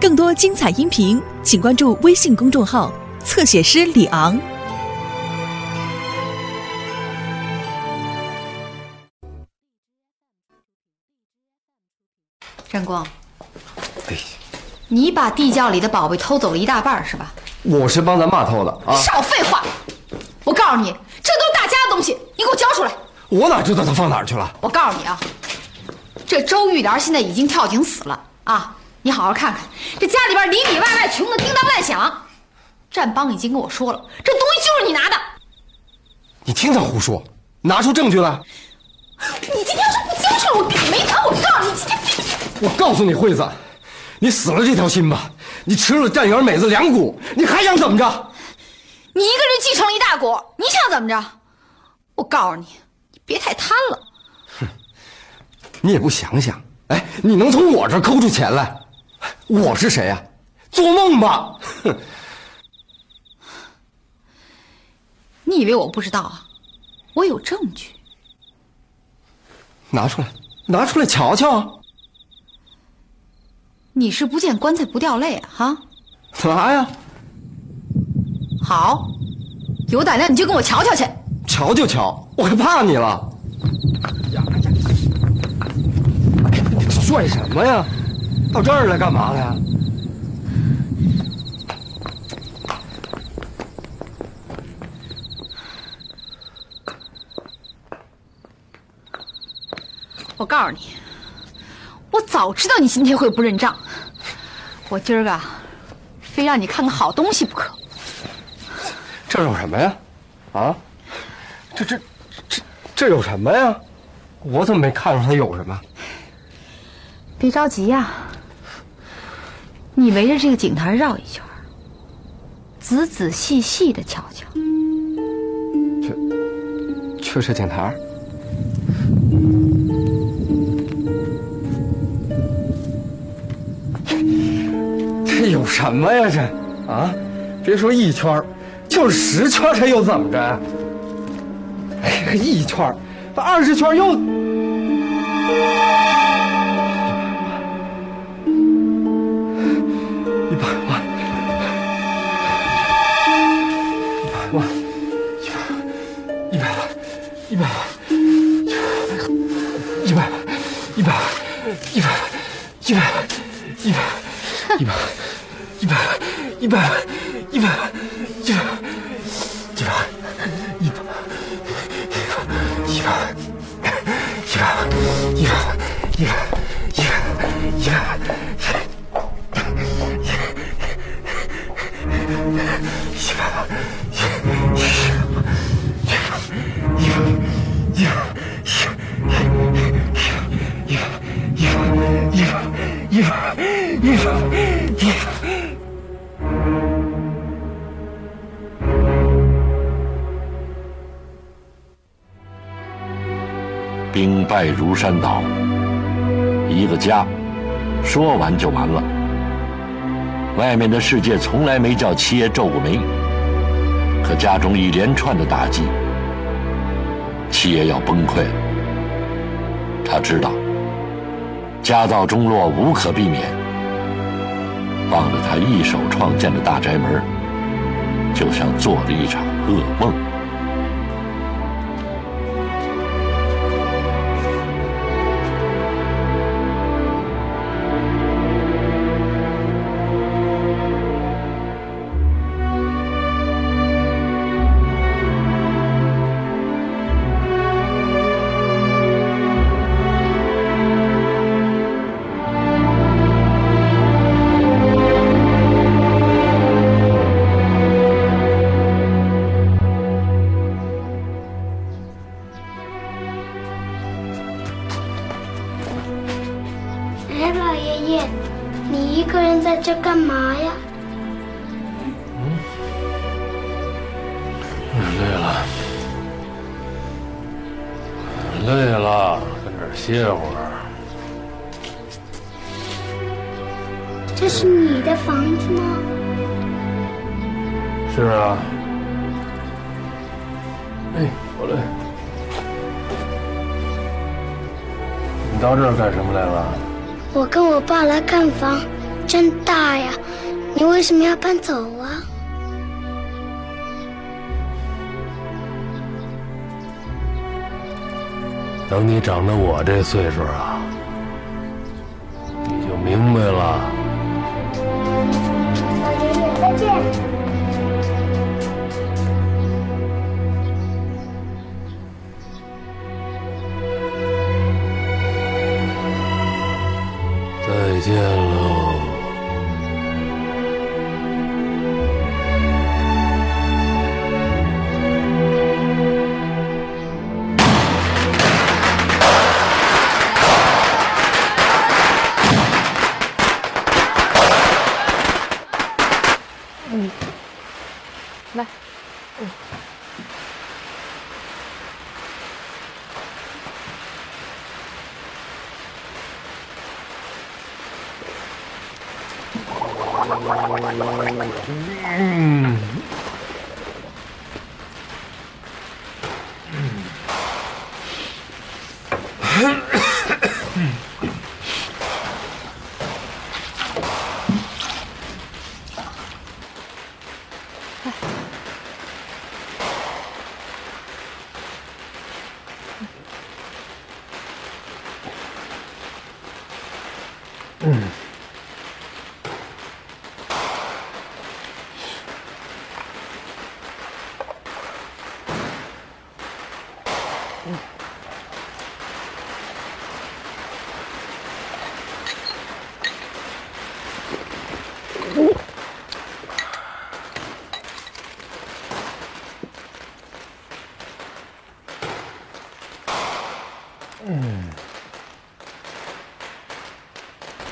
更多精彩音频，请关注微信公众号“侧写师李昂”。战光，哎，你把地窖里的宝贝偷走了一大半是吧？我是帮咱爸偷的啊！少废话，我告诉你，这都是大家的东西，你给我交出来！我哪知道他放哪儿去了？我告诉你啊，这周玉莲现在已经跳井死了啊！你好好看看，这家里边里里外外穷的叮当乱响。战邦已经跟我说了，这东西就是你拿的。你听他胡说，拿出证据来。你今天要是不交出来，我跟你没完！我告诉你，今天我告诉你，惠子，你死了这条心吧！你吃了战元美子两股，你还想怎么着？你一个人继承了一大股，你想怎么着？我告诉你，你别太贪了。哼，你也不想想，哎，你能从我这儿抠出钱来？我是谁呀？做梦吧！哼！你以为我不知道啊？我有证据。拿出来，拿出来瞧瞧啊！你是不见棺材不掉泪啊？哈！拿呀！好，有胆量你就跟我瞧瞧去。瞧就瞧，我还怕你了？呀呀！拽什么呀？到这儿来干嘛来？我告诉你，我早知道你今天会不认账，我今儿个非让你看个好东西不可。这有什么呀？啊？这这这这有什么呀？我怎么没看出他有什么？别着急呀。你围着这个井台绕一圈，仔仔细细的瞧瞧。这就是井台。这有什么呀？这啊，别说一圈，就是十圈，它又怎么着？哎呀，一圈，把二十圈又。一百万一百万一百万一百万一百万一百万一百万一百万一百万一百万一百万一百万一百万一百万一百万一百万一百万一百万一百败如山倒，一个家说完就完了。外面的世界从来没叫七爷皱过眉，可家中一连串的打击，七爷要崩溃了。他知道家道中落无可避免，望着他一手创建的大宅门，就像做了一场噩梦。长到我这岁数啊，你就明白了。再见。再见喽。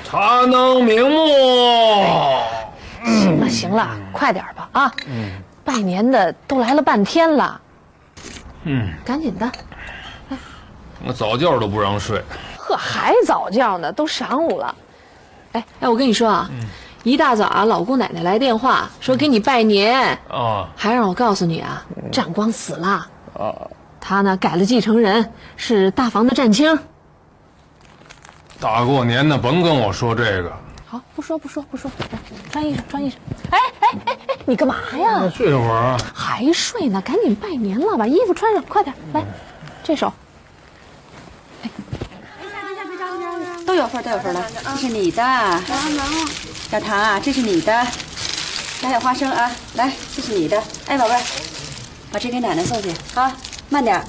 茶能明目。行了行了，快点吧啊！拜年的都来了半天了，嗯，赶紧的。我早觉都不让睡。呵，还早觉呢，都晌午了。哎哎，我跟你说啊，一大早啊，老姑奶奶来电话说给你拜年，啊还让我告诉你啊，战光死了啊。他呢改了继承人，是大房的战青。大过年的甭跟我说这个，好，不说不说不说，来穿衣裳穿衣裳。哎哎哎哎，你干嘛呀？睡会儿啊。还睡呢？赶紧拜年了，把衣服穿上，快点来，这手。都有份，都有份儿来，这是你的。小唐啊，这是你的。来，有花生啊，来，这是你的。哎，宝贝儿，把这给奶奶送去啊，慢点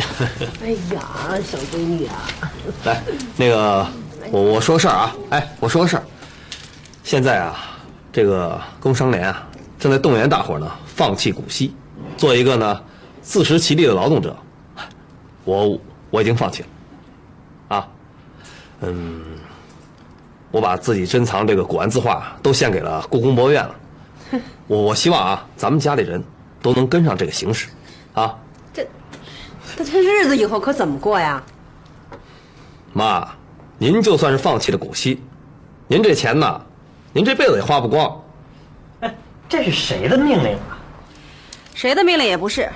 哎呀，小闺女啊。来，那个，我我说个事儿啊，哎，我说个事儿。现在啊，这个工商联啊，正在动员大伙儿呢，放弃股息，做一个呢自食其力的劳动者。我我已经放弃了，啊，嗯，我把自己珍藏这个古玩字画都献给了故宫博物院了。我我希望啊，咱们家里人都能跟上这个形势，啊，那这日子以后可怎么过呀？妈，您就算是放弃了股息，您这钱呢，您这辈子也花不光。哎这是谁的命令啊？谁的命令也不是，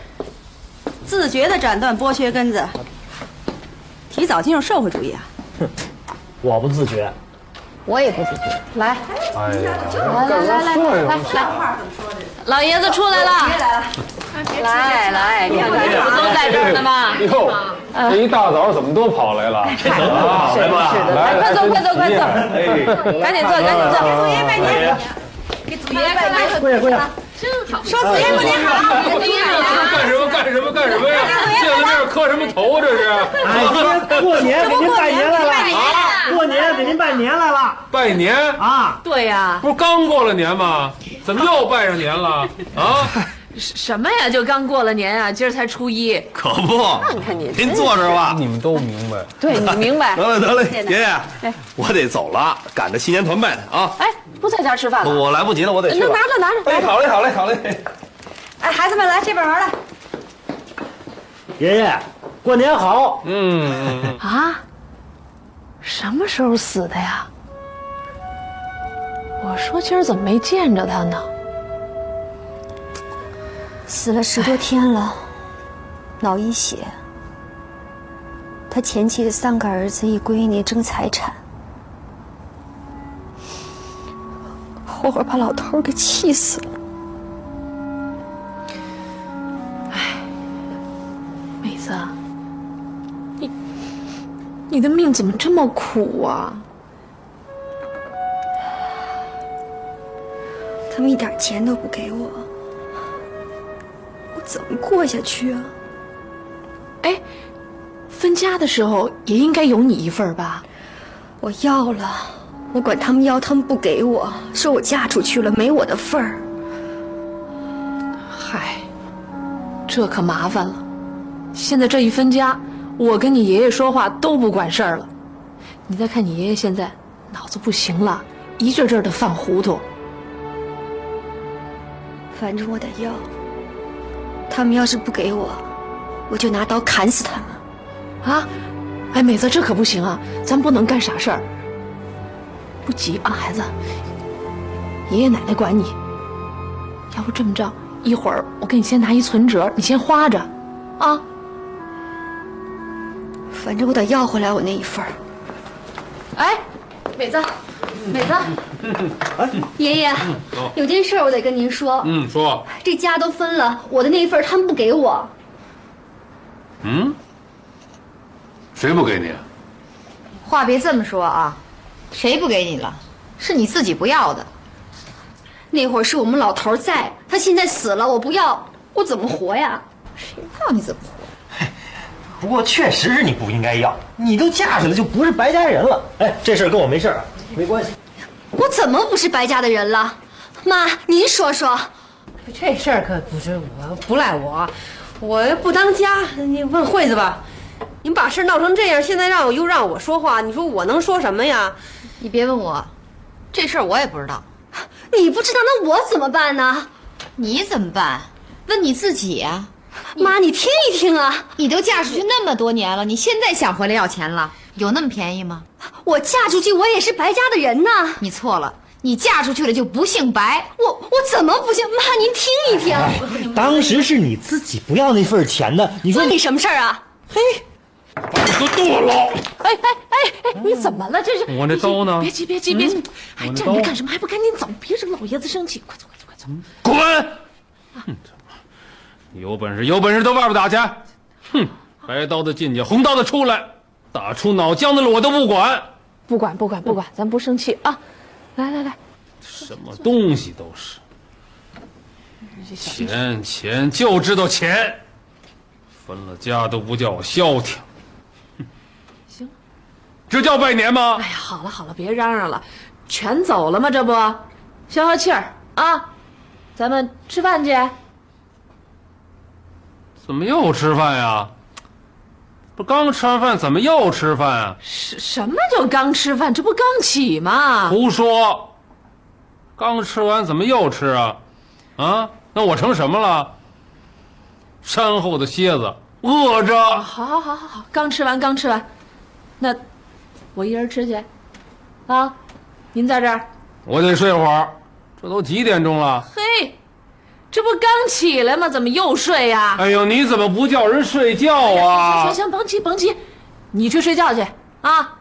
自觉的斩断剥削根子，提早进入社会主义啊！哼我不自觉。我也不自觉。来哎呀，来来来来来来，老爷子出来了，来来，你看这不都在这儿呢吗？哟，这一大早怎么都跑来了？啊，来吧，来，快坐快坐快坐，哎，赶紧坐赶紧坐。祖爷拜年，给祖爷拜年，跪下跪下！说祖爷过年好，干什么干什么干什么呀？见了面磕什么头啊？这是？哎，过年给您拜年来了啊！过年给您拜年来了拜年？啊！对呀，不是刚过了年吗？怎么又拜上年了？啊？什么呀？就刚过了年啊，今儿才初一。可不，看看你，您坐这儿吧。你们都明白。对你明白得？了得了，爷爷，我得走了，赶着新年团拜呢啊！哎，不在家吃饭了？我来不及了，我得去。那拿着拿着哎。好嘞好嘞好嘞。哎，孩子们来这边玩来。爷爷，过年好！嗯。啊？什么时候死的呀？我说今儿怎么没见着他呢？死了十多天了脑溢血。他前妻的三个儿子一闺女争财产活活把老头给气死了。哎妹子你你的命怎么这么苦啊？他们一点钱都不给我。怎么过下去啊？哎，分家的时候也应该有你一份吧？我要了，我管他们要，他们不给我，说我嫁出去了没我的份儿。嗨，这可麻烦了。现在这一分家，我跟你爷爷说话都不管事儿了。你再看你爷爷现在脑子不行了，一阵阵的犯糊涂。反正我得要。他们要是不给我，我就拿刀砍死他们。啊！哎，美子，这可不行啊，咱不能干傻事儿。不急啊，孩子，爷爷奶奶管你。要不这么着，一会儿我给你先拿一存折，你先花着，啊。反正我得要回来我那一份儿。哎，美子，美子，爷爷，有件事我得跟您说。嗯，说。这家都分了，我的那一份他们不给我。嗯？谁不给你？话别这么说啊，谁不给你了？是你自己不要的。那会儿是我们老头在，他现在死了，我不要，我怎么活呀？谁要你怎么活？不过确实是你不应该要，你都嫁出来就不是白家人了。哎，这事儿跟我没事儿，没关系。我怎么不是白家的人了？妈，您说说。这事儿可不是我，不赖我，我不当家。你问惠子吧，你们把事闹成这样，现在让我又让我说话，你说我能说什么呀？你别问我，这事儿我也不知道。你不知道，那我怎么办呢？你怎么办？问你自己呀。妈，你听一听啊！你都嫁出去那么多年了，你现在想回来要钱了？有那么便宜吗？我嫁出去，我也是白家的人呐。你错了，你嫁出去了就不姓白。我我怎么不姓？妈，您听一听。当时是你自己不要那份钱的，你说你什么事儿啊？嘿，都剁了！哎哎哎哎，你怎么了？这是我那刀呢？别急别急别急！还站着干什么？还不赶紧走！别惹老爷子生气！快走快走快走！滚！哼，有本事有本事到外边打去！哼，白刀子进去，红刀子出来，打出脑浆子了我都不管。不管不管不管，咱不生气啊！来来来，什么东西都是钱钱，就知道钱，分了家都不叫我消停。行，这叫拜年吗？哎呀，好了好了，别嚷嚷了，全走了吗？这不，消消气儿啊！咱们吃饭去。怎么又吃饭呀？不刚吃完饭，怎么又吃饭啊？什什么叫刚吃饭？这不刚起吗？胡说！刚吃完怎么又吃啊？啊？那我成什么了？山后的蝎子，饿着。好好好好好，刚吃完刚吃完，那我一人吃去。啊，您在这儿。我得睡会儿，这都几点钟了？嘿。这不刚起来吗？怎么又睡呀？哎呦，你怎么不叫人睡觉啊？行行行，甭急甭急，你去睡觉去啊！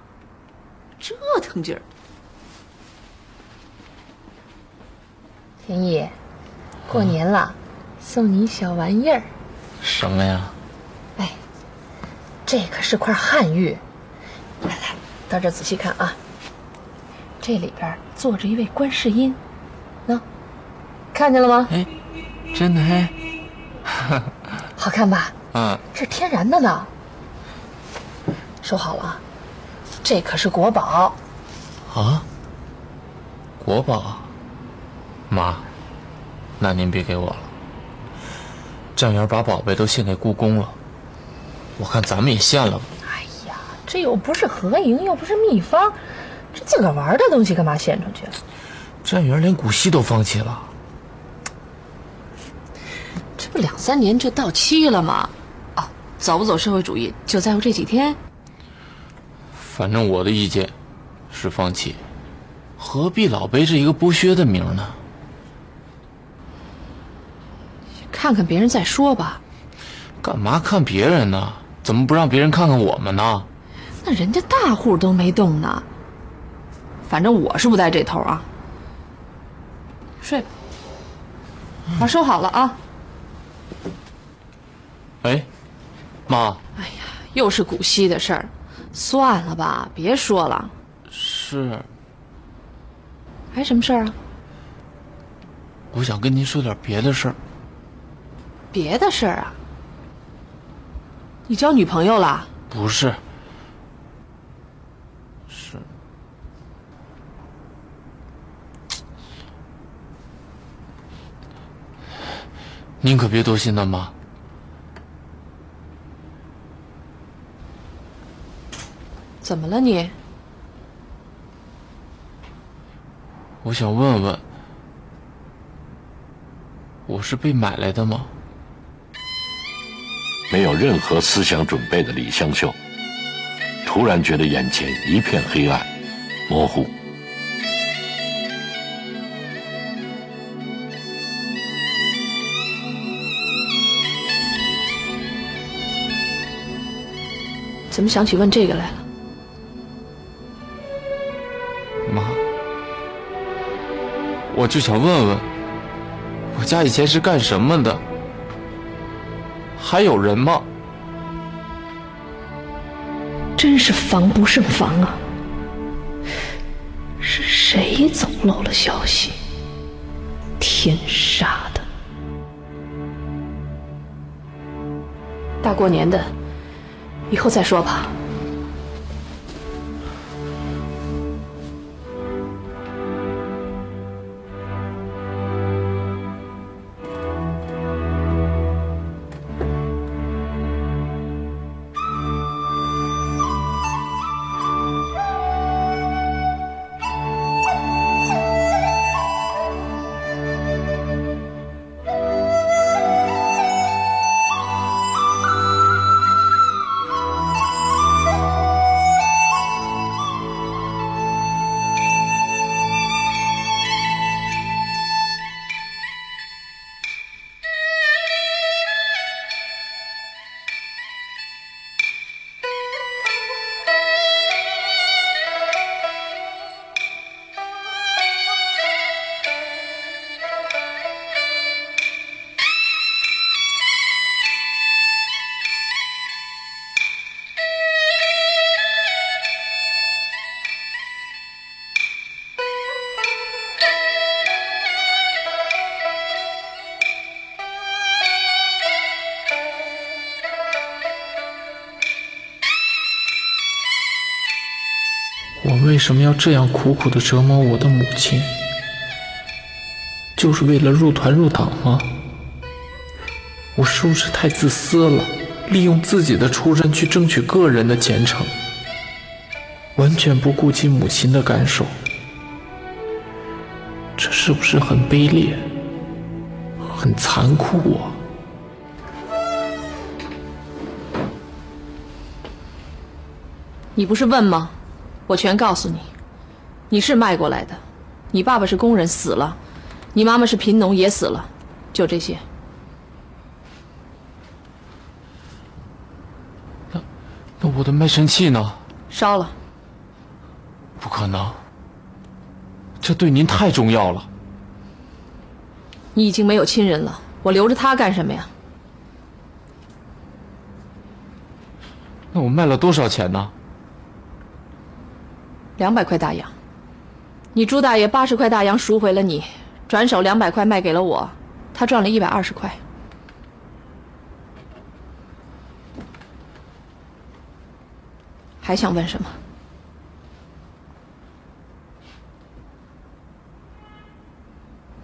折腾劲儿。天意，过年了，送你小玩意儿。什么呀？哎，这可是块汉玉。来来，到这仔细看啊。这里边坐着一位观世音，喏，看见了吗？哎。真的嘿，好看吧？嗯，是天然的呢。收好了，这可是国宝。啊？国宝？妈，那您别给我了。站元把宝贝都献给故宫了，我看咱们也献了吧。哎呀，这又不是合营，又不是秘方，这自个儿玩的东西干嘛献出去？站元连古稀都放弃了。这不两三年就到期了吗？哦，走不走社会主义就在乎这几天。反正我的意见是放弃，何必老背着一个剥削的名呢？看看别人再说吧。干嘛看别人呢？怎么不让别人看看我们呢？那人家大户都没动呢。反正我是不在这头啊。睡吧。把收好了啊。哎，妈，哎呀，又是古稀的事儿，算了吧，别说了。是，还什么事儿啊？我想跟您说点别的事儿。别的事儿啊？你交女朋友了？不是，是，您可别多心呐，妈。怎么了你？我想问问，我是被买来的吗？没有任何思想准备的李香秀，突然觉得眼前一片黑暗、模糊。怎么想起问这个来了？妈，我就想问问，我家以前是干什么的？还有人吗？真是防不胜防啊！是谁走漏了消息？天杀的！大过年的，以后再说吧。为什么要这样苦苦的折磨我的母亲？就是为了入团入党吗？我是不是太自私了？利用自己的出身去争取个人的前程，完全不顾及母亲的感受，这是不是很卑劣、很残酷啊？你不是问吗？我全告诉你，你是卖过来的，你爸爸是工人死了，你妈妈是贫农也死了，就这些。那那我的卖身契呢？烧了。不可能，这对您太重要了。你已经没有亲人了，我留着他干什么呀？那我卖了多少钱呢？两百块大洋。你朱大爷八十块大洋赎回了你，转手两百块卖给了我，他赚了一百二十块。还想问什么？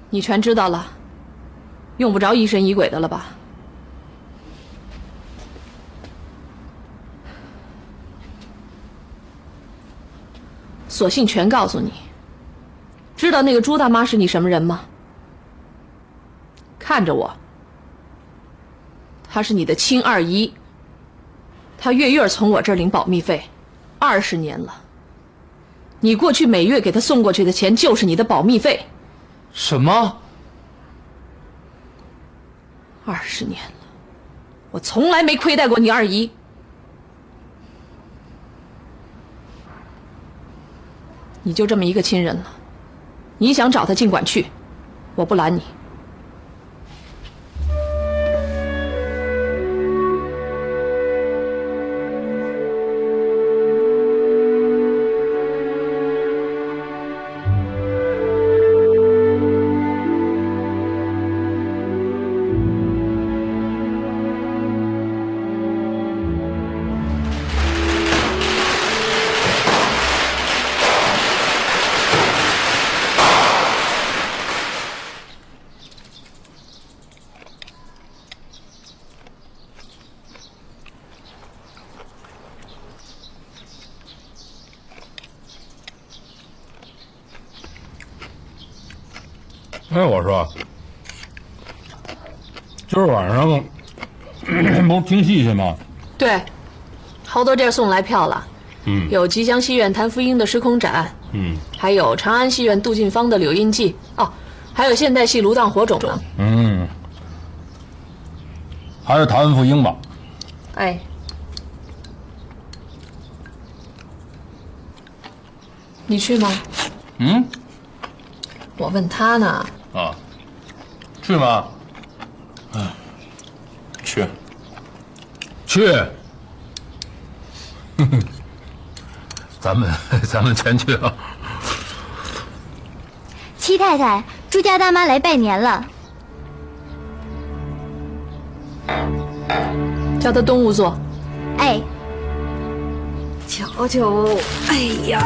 你全知道了，用不着疑神疑鬼的了吧？索性全告诉你。知道那个朱大妈是你什么人吗？看着我，她是你的亲二姨。她月月从我这儿领保密费，二十年了。你过去每月给她送过去的钱就是你的保密费。什么？二十年了，我从来没亏待过你二姨。你就这么一个亲人了，你想找他尽管去，我不拦你。哎，我说，今儿晚上 不是听戏去吗？对，好多地儿送来票了，嗯有吉祥戏院谭福英的时空展，嗯还有长安戏院杜近芳的柳印记，哦，还有现代戏《炉荡火种》呢。嗯，还是谭福英吧。哎，你去吗？嗯我问他呢。啊，去吗？嗯，去，去。哼哼，咱们咱们全去啊。七太太，朱家大妈来拜年了。叫她东屋坐。哎，瞧瞧，哎呀，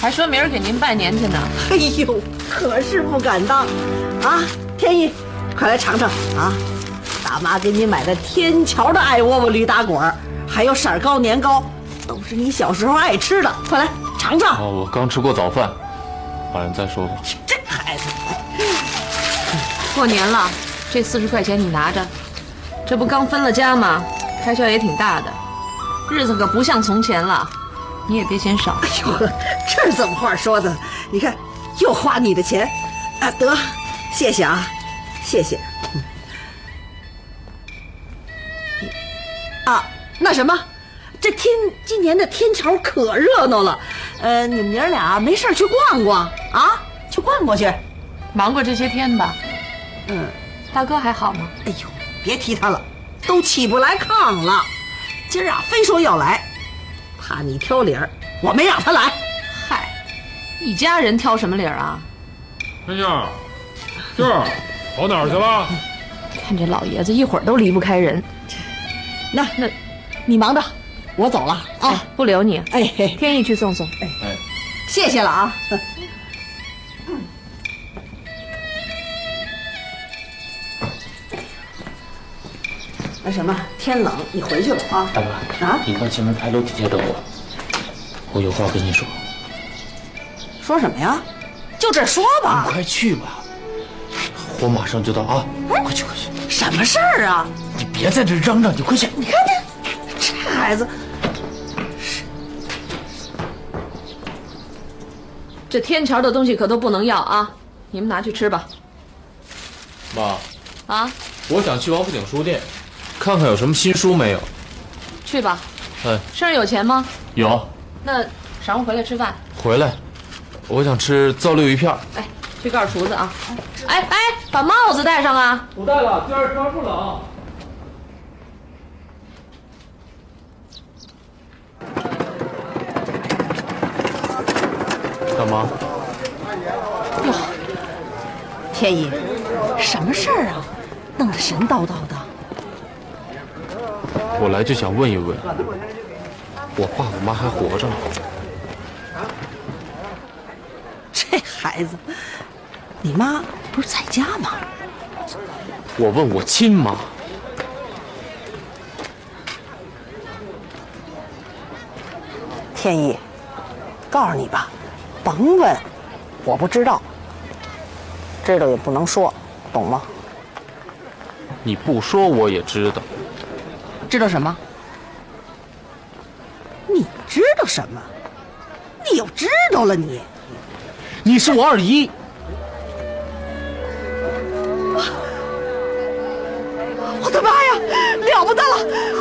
还说明儿给您拜年去呢。哎呦，可是不敢当啊！天意，快来尝尝啊！大妈给你买的天桥的艾窝窝驴打滚儿，还有色儿糕、年糕，都是你小时候爱吃的。快来尝尝。哦，我刚吃过早饭，晚上再说吧。这孩子，过年了，这四十块钱你拿着，这不刚分了家吗？开销也挺大的，日子可不像从前了，你也别嫌少。哎呦，这是怎么话说的？你看，又花你的钱，啊，得，谢谢啊，谢谢。嗯啊，那什么，这天今年的天桥可热闹了，呃，你们娘俩没事去逛逛啊，去逛逛去。忙过这些天吧。嗯，大哥还好吗？哎呦，别提他了，都起不来炕了。今儿啊，非说要来，怕你挑理儿，我没让他来。嗨，一家人挑什么理儿啊？春秀，秀儿，跑哪儿去了？看这老爷子一会儿都离不开人。那那，你忙着，我走了啊，不留你。哎，天意去送送。哎，谢谢了啊。那什么，天冷，你回去吧啊。大哥啊，你到前面牌楼底下等我，我有话跟你说。说什么呀？就这说吧。你快去吧，我马上就到啊！快去快去！什么事儿啊？你别在这嚷嚷，你快去！你看这这孩子，这天桥的东西可都不能要啊！你们拿去吃吧。妈，啊，我想去王府井书店，看看有什么新书没有。去吧。哎，身上有钱吗？有，那晌午回来吃饭。回来，我想吃糟溜鱼片。哎，去告诉厨子啊！哎哎，把帽子戴上啊！我戴了，今儿天不冷。干嘛？哟，天意，什么事儿啊？弄得神叨叨的。我来就想问一问，我爸我妈还活着吗？这孩子，你妈不是在家吗？我问我亲妈。天意，告诉你吧，甭问，我不知道，知道也不能说，懂吗？你不说我也知道。知道什么？你知道什么？你又知道了你？你是我二姨。我的妈呀，了不得了！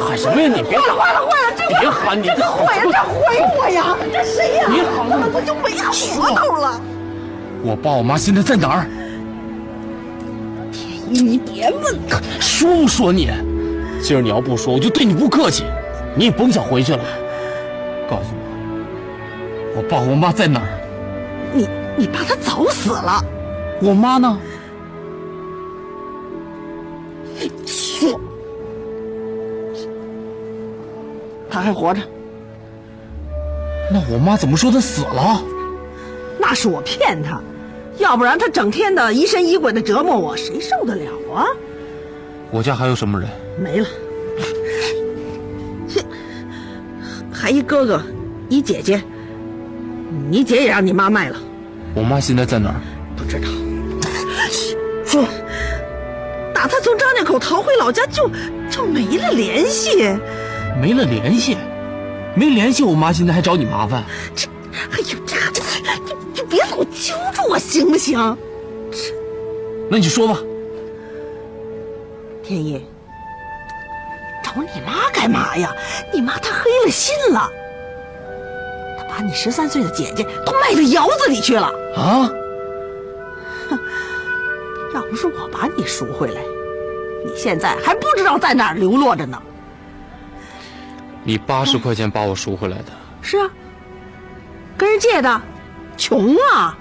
喊什么呀你？别坏了坏了坏了！这别喊你这毁呀，这毁我呀！这谁呀？别喊怎么他就没活头了？我爸我妈现在在哪儿？天一你别问，说不说你？今儿你要不说，我就对你不客气。你也甭想回去了。告诉我，我爸我妈在哪儿？你你爸他早死了。我妈呢？他还活着。那我妈怎么说她死了？那是我骗她，要不然她整天的疑神疑鬼的折磨我，谁受得了啊？我家还有什么人？没了，这还一哥哥，一姐姐。你姐也让你妈卖了。我妈现在在哪儿？不知道。说，打他从张家口逃回老家，就就没了联系。没了联系？没联系，我妈现在还找你麻烦？这，哎呦，这这这，就别老揪着我行不行？这那你就说吧。天意，找你妈干嘛呀？你妈她黑了心了，她把你十三岁的姐姐都卖到窑子里去了。啊！哼，要不是我把你赎回来，你现在还不知道在哪儿流落着呢。你八十块钱把我赎回来的？是啊，跟人借的，穷啊。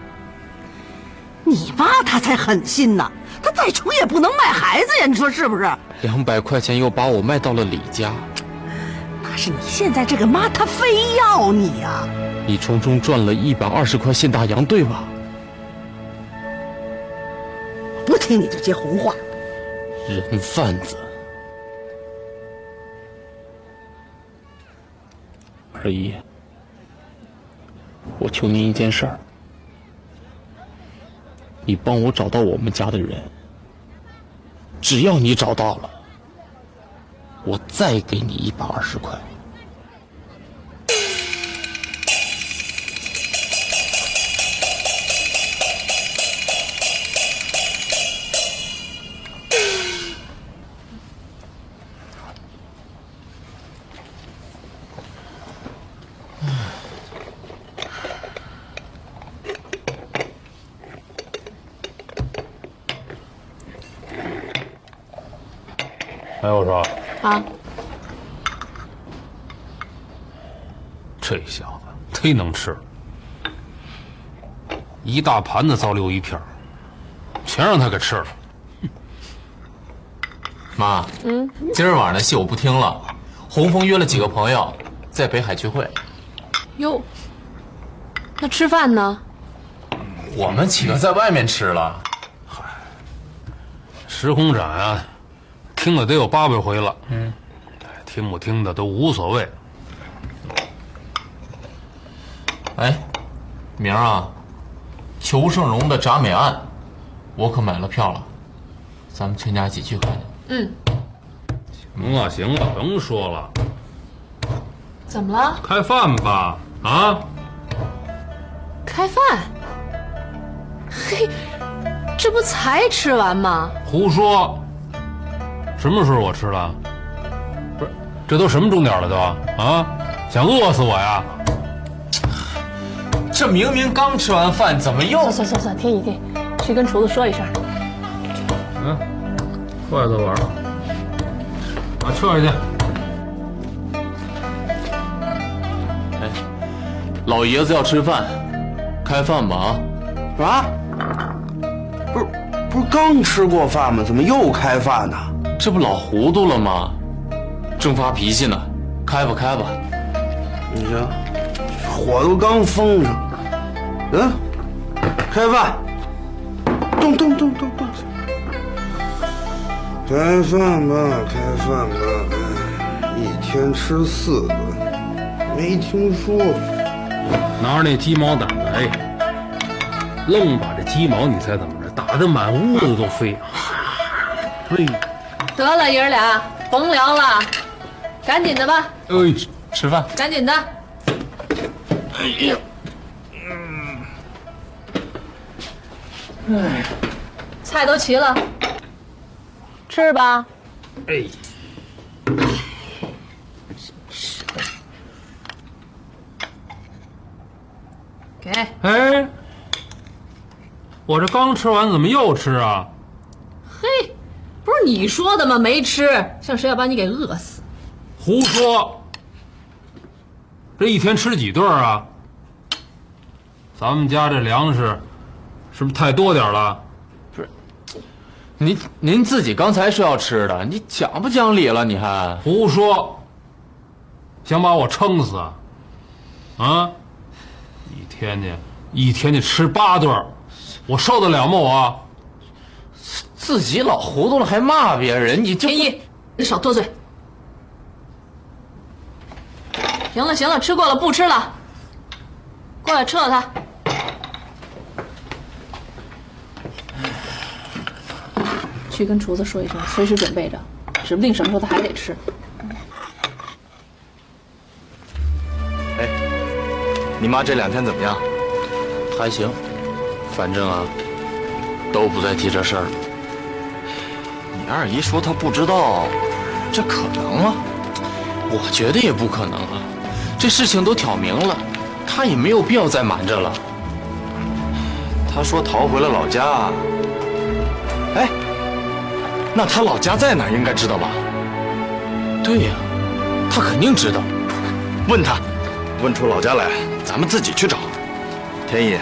你妈她才狠心呢，她再穷也不能卖孩子呀，你说是不是？两百块钱又把我卖到了李家，那是你现在这个妈，她非要你呀。你从中赚了一百二十块现大洋，对吧？不听你这些胡话，人贩子。二姨，我求您一件事儿，你帮我找到我们家的人。只要你找到了，我再给你一百二十块。哎，我说，啊，这小子忒能吃了，一大盘子糟溜鱼片儿全让他给吃了。妈，嗯，今儿晚上的戏我不听了。洪峰约了几个朋友在北海聚会，哟，那吃饭呢？我们几个在外面吃了。嗨时空展啊，听了得有八百回了。嗯，听不听的都无所谓。哎，明儿啊，裘盛戎的《铡美案》，我可买了票了，咱们全家一起去看去。嗯，行了行了，甭说了，怎么了？开饭吧啊！开饭？嘿，这不才吃完吗？胡说！什么时候我吃了？不是，这都什么钟点了都啊？想饿死我呀？这明明刚吃完饭，怎么又……算算算算，天意天意，去跟厨子说一声。嗯，筷子碗，把撤下去。哎，老爷子要吃饭，开饭吧啊！啊？不是不是刚吃过饭吗？怎么又开饭呢？这不老糊涂了吗？正发脾气呢，开吧开吧。你瞧，火都刚封上。嗯，开饭。动动动动动。开饭吧，开饭吧。哎，一天吃四顿，没听说。拿着那鸡毛掸子，哎，愣把这鸡毛，你猜怎么着？打得满屋子都飞。嘿，得了，爷儿俩，甭聊了，赶紧的吧。哎，吃饭。赶紧的。哎呀，嗯，哎，菜都齐了，吃吧。哎，给。哎，我这刚吃完，怎么又吃啊？嘿，你说的吗？没吃，像谁要把你给饿死？胡说！这一天吃几顿啊？咱们家这粮食是不是太多点了？不是，您您自己刚才说要吃的，你讲不讲理了？你还胡说！想把我撑死啊？啊！一天呢，一天得吃八顿，我受得了吗？我自己老糊涂了还骂别人，你天一，你少多嘴。行了行了，吃过了，不吃了。过来撤了他。去跟厨子说一声，随时准备着，指不定什么时候他还得吃。哎，你妈这两天怎么样？还行，反正啊，都不再提这事儿了。你二姨说她不知道，这可能吗？我觉得也不可能啊，这事情都挑明了，她也没有必要再瞒着了。她说逃回了老家。哎，那她老家在哪儿？应该知道吧？对呀，她肯定知道。问她。问出老家来，咱们自己去找。天意，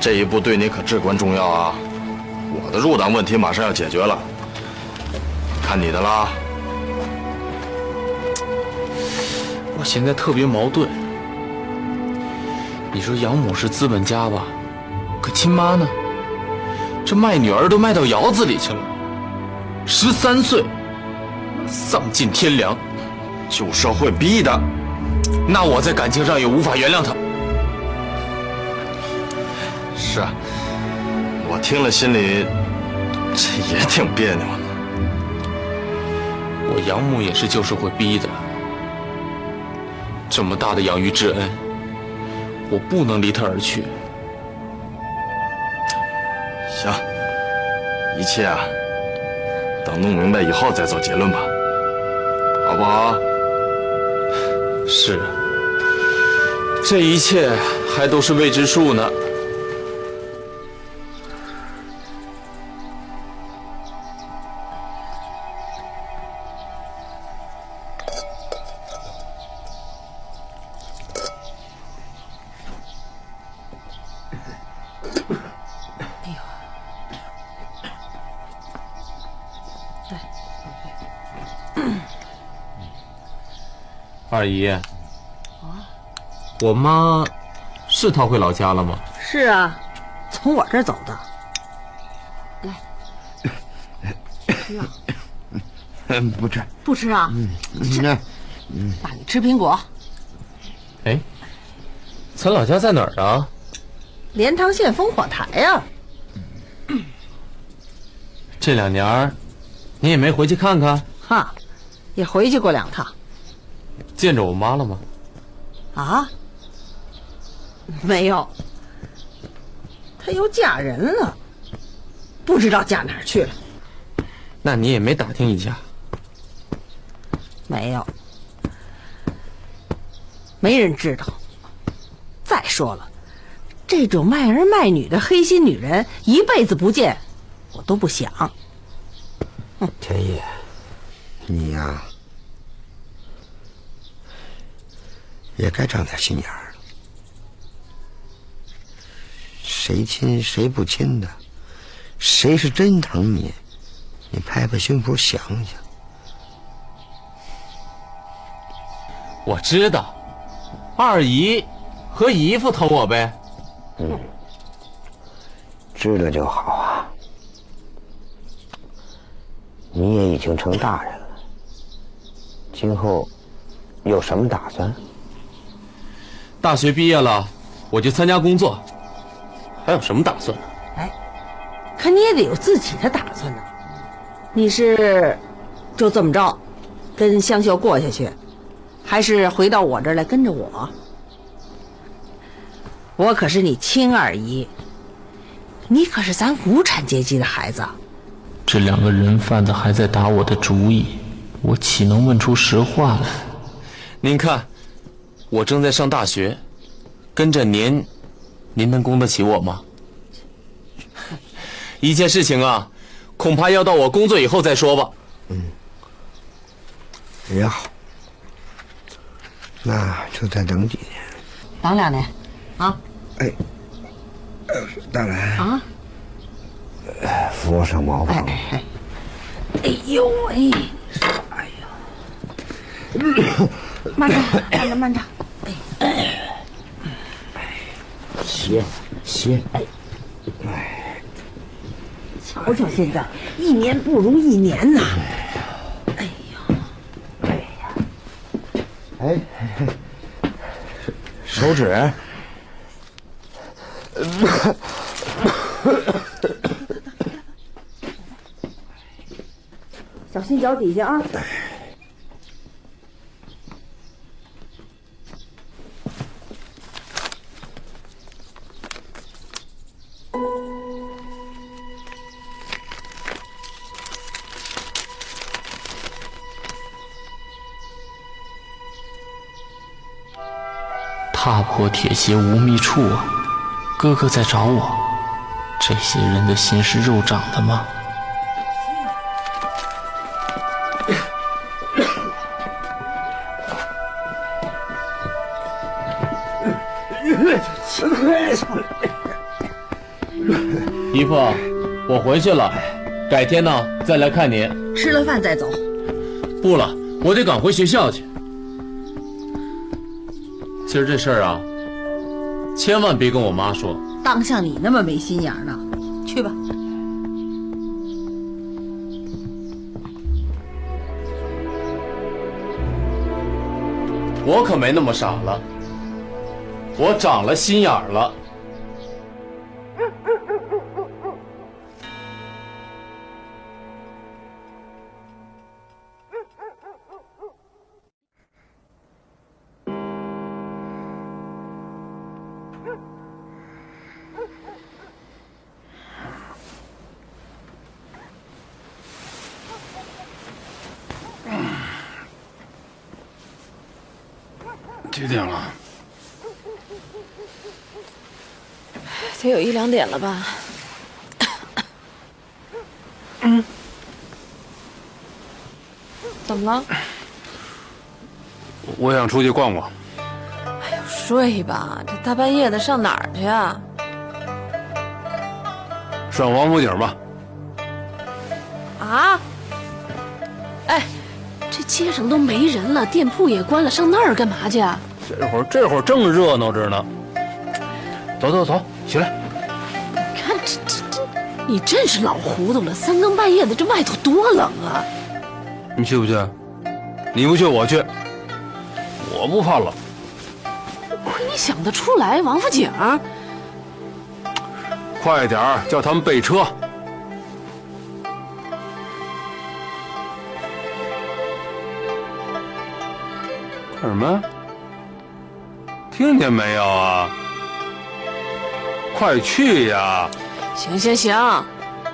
这一步对你可至关重要啊！我的入党问题马上要解决了，看你的啦。我现在特别矛盾。你说养母是资本家吧？可亲妈呢？这卖女儿都卖到窑子里去了。十三岁，丧尽天良，旧社会逼的。那我在感情上也无法原谅他。是啊，我听了心里这也挺别扭的。我养母也是旧社会逼的，这么大的养育之恩，我不能离她而去。行，一切啊，等弄明白以后再做结论吧，好不好？是，这一切还都是未知数呢。二姨，啊，我妈是逃回老家了吗？是啊，从我这儿走的。来，嗯，不吃，不吃啊？嗯，吃，嗯，那你吃苹果。哎，咱老家在哪儿啊？莲塘县烽火台呀。这两年，你也没回去看看？哈，也回去过两趟。见着我妈了吗？啊，没有，她又嫁人了，不知道嫁哪儿去了。那你也没打听一下？没有，没人知道。再说了，这种卖儿卖女的黑心女人，一辈子不见，我都不想。天意，你呀。也该长点心眼儿了。谁亲谁不亲的，谁是真疼你，你拍拍胸脯想想。我知道，二姨和姨夫疼我呗。嗯，知道就好啊。你也已经成大人了，今后有什么打算？大学毕业了，我就参加工作，还有什么打算呢？哎，可你也得有自己的打算呢。你是就这么着，跟香秀过下去，还是回到我这儿来跟着我？我可是你亲二姨，你可是咱无产阶级的孩子。这两个人贩子还在打我的主意，我岂能问出实话来？您看。我正在上大学，跟着您，您能供得起我吗？一件事情啊，恐怕要到我工作以后再说吧。嗯也好，那就再等几年。等两年，啊哎，呃大兰，啊！扶我上茅房。哎呦喂！哎呀，慢着，慢着，慢着。歇歇，哎，哎，瞧瞧现在，一年不如一年呐！哎，手指。小心脚底下啊！破铁鞋无觅处啊！哥哥在找我，这些人的心是肉长的吗？姨父，我回去了，改天呢再来看您。吃了饭再走。不了，我得赶回学校去。今儿这事儿啊，千万别跟我妈说。当像你那么没心眼儿呢？去吧。我可没那么傻了，我长了心眼儿了。几点了？得有一两点了吧？嗯，怎么了？我想出去逛逛。睡吧，这大半夜的上哪儿去啊？上王府井吧。啊？哎，这街上都没人了，店铺也关了，上那儿干嘛去啊？这会儿这会儿正热闹着呢。走走走，起来。看这这这，你真是老糊涂了！三更半夜的，这外头多冷啊！你去不去？你不去，我去。我不怕冷。亏你想得出来，王府井。快点儿，叫他们备车。干什么？听见没有啊？快去呀！行行行，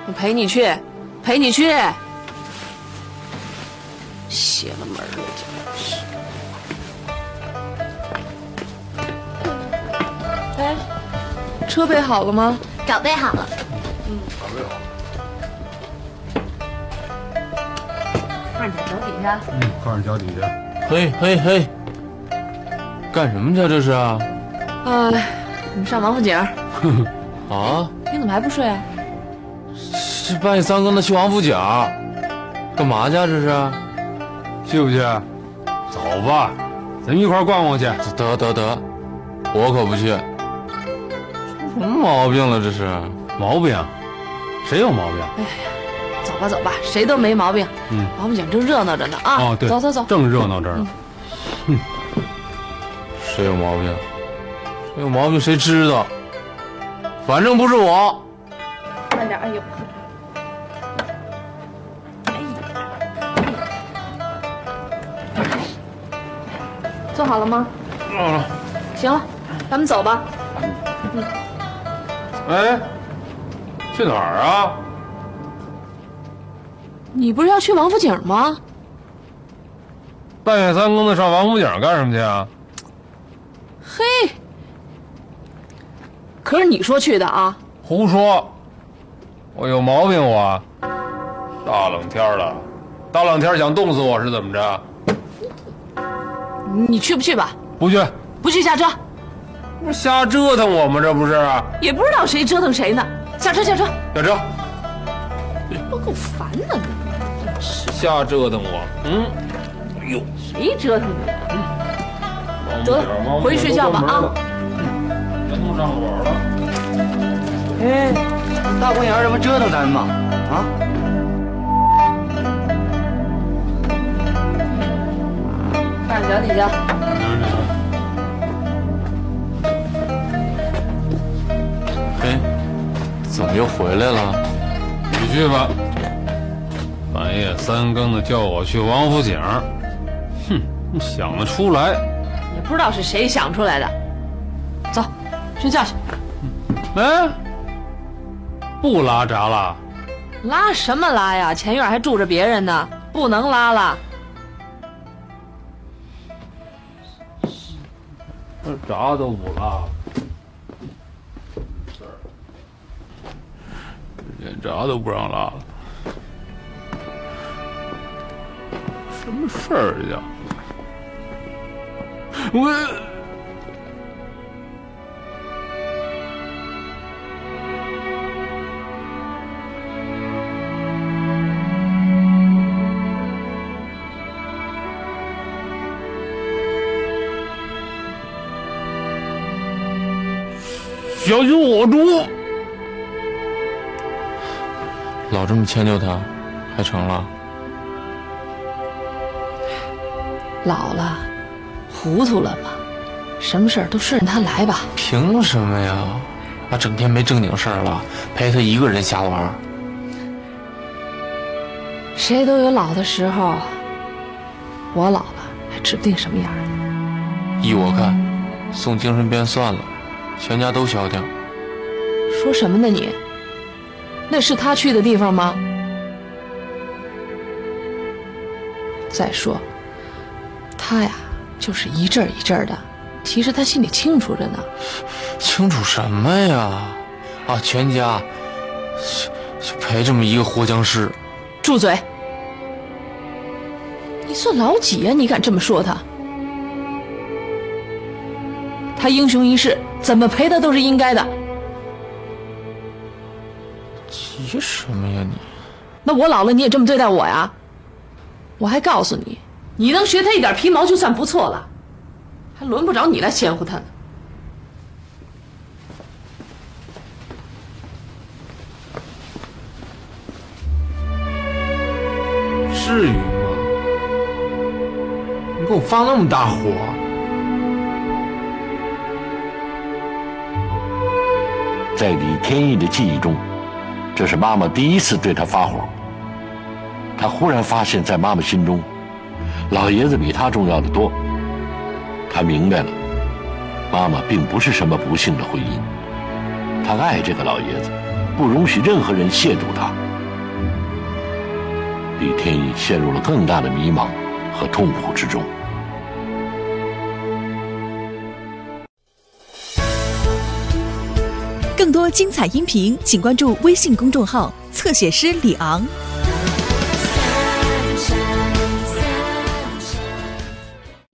我陪你去，陪你去。邪了门了，真是。哎，车备好了吗？早备好了。嗯，早备好了。看着脚底下。嗯，看着脚底下。嘿嘿嘿，干什么去？这是啊？呃，我们上王府井。啊？你怎么还不睡啊？这半夜三更的去王府井，干嘛去？这是？去不去？走吧，咱们一块儿逛逛去。得得得，我可不去。出什么毛病了？这是毛病？谁有毛病？哎呀，走吧走吧，谁都没毛病。嗯，王府井正热闹着呢啊！哦，对，走走走，正热闹着呢。哼，谁有毛病？谁有毛病？谁知道？反正不是我。慢点，哎呦！做好了吗？做好了。行了，咱们走吧。嗯。哎，去哪儿啊？你不是要去王府井吗？半夜三更的上王府井干什么去啊？嘿，可是你说去的啊？胡说！我有毛病我？大冷天的，大冷天想冻死我是怎么着？你去不去吧？不去，不去下车。不是瞎折腾我吗？这不是？也不知道谁折腾谁呢。下车，下车，下车。不够烦的你，瞎折腾我，嗯。哎呦，谁折腾你？嗯，得了，回去睡觉吧啊。全都上火了。哎，大公园这不折腾咱吗？啊？看着脚底下。哎，怎么又回来了？你去吧。半夜三更的叫我去王府井，哼，你想得出来？也不知道是谁想出来的。走，睡觉去。哎，不拉闸了？拉什么拉呀？前院还住着别人呢，不能拉了。这闸都不拉，连闸都不让拉了，什么事儿呀？我。小心火烛！老这么迁就他，还成了？老了，糊涂了吧，什么事儿都顺着他来吧。凭什么呀？啊，整天没正经事儿了，陪他一个人瞎玩。谁都有老的时候，我老了还指不定什么样呢。依我看，送精神病算了。全家都消停。说什么呢你？那是他去的地方吗？再说，就是一阵一阵的，其实他心里清楚着呢。清楚什么呀？啊，全家就陪这么一个活僵尸。住嘴！你算老几呀？你敢这么说他？他英雄一世。怎么赔他都是应该的。急什么呀你？那我老了你也这么对待我呀？我还告诉你，你能学他一点皮毛就算不错了，还轮不着你来嫌乎他呢。至于吗？你给我放那么大火？在李天意的记忆中，这是妈妈第一次对他发火。他忽然发现，在妈妈心中，老爷子比他重要的多。他明白了，妈妈并不是什么不幸的婚姻，他爱这个老爷子，不容许任何人亵渎他。李天意陷入了更大的迷茫和痛苦之中。更多精彩音频，请关注微信公众号“侧写师李昂”。